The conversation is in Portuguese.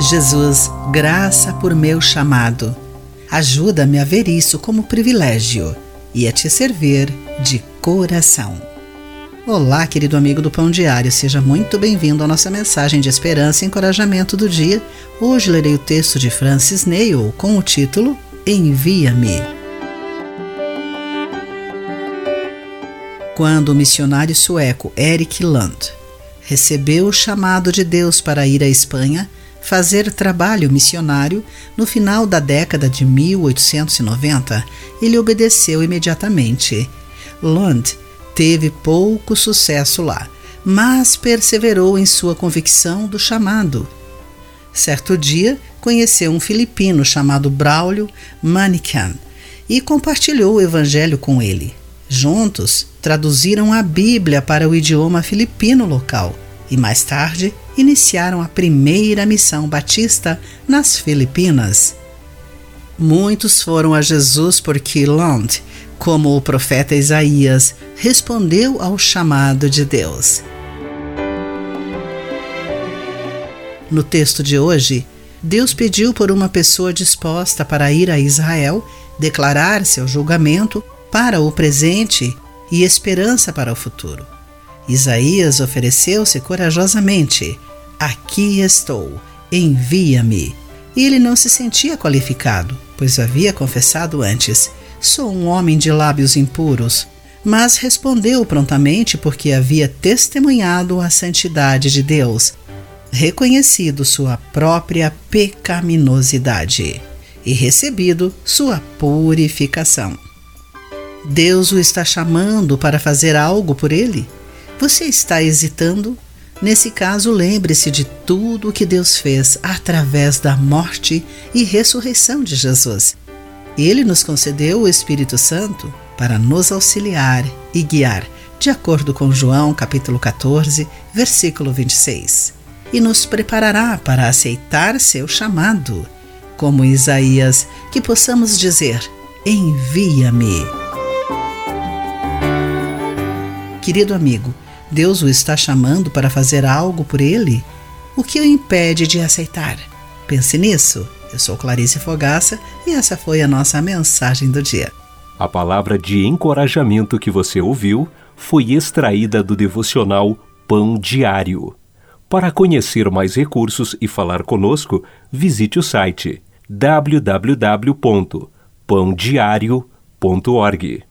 Jesus, graça por meu chamado. Ajuda-me a ver isso como privilégio e a te servir de coração. Olá, querido amigo do Pão Diário, seja muito bem-vindo à nossa mensagem de esperança e encorajamento do dia. Hoje lerei o texto de Francis Neil com o título Envia-me. Quando o missionário sueco Eric Lund recebeu o chamado de Deus para ir à Espanha fazer trabalho missionário no final da década de 1890, ele obedeceu imediatamente. Lund teve pouco sucesso lá, mas perseverou em sua convicção do chamado. Certo dia, conheceu um filipino chamado Braulio Manican e compartilhou o evangelho com ele. Juntos, traduziram a Bíblia para o idioma filipino local e mais tarde iniciaram a primeira missão batista nas Filipinas. Muitos foram a Jesus porque Lund, como o profeta Isaías, respondeu ao chamado de Deus. No texto de hoje, Deus pediu por uma pessoa disposta para ir a Israel declarar seu julgamento para o presente e esperança para o futuro. Isaías ofereceu-se corajosamente: Aqui estou, envia-me. E ele não se sentia qualificado, pois havia confessado antes: Sou um homem de lábios impuros. Mas respondeu prontamente porque havia testemunhado a santidade de Deus, reconhecido sua própria pecaminosidade e recebido sua purificação. Deus o está chamando para fazer algo por ele? Você está hesitando? Nesse caso, lembre-se de tudo o que Deus fez através da morte e ressurreição de Jesus. Ele nos concedeu o Espírito Santo para nos auxiliar e guiar, de acordo com João capítulo 14, versículo 26, e nos preparará para aceitar seu chamado. Como Isaías, que possamos dizer: Envia-me. Querido amigo, Deus o está chamando para fazer algo por ele? O que o impede de aceitar? Pense nisso. Eu sou Clarice Fogaça e essa foi a nossa mensagem do dia. A palavra de encorajamento que você ouviu foi extraída do devocional Pão Diário. Para conhecer mais recursos e falar conosco, visite o site www.pãodiario.org.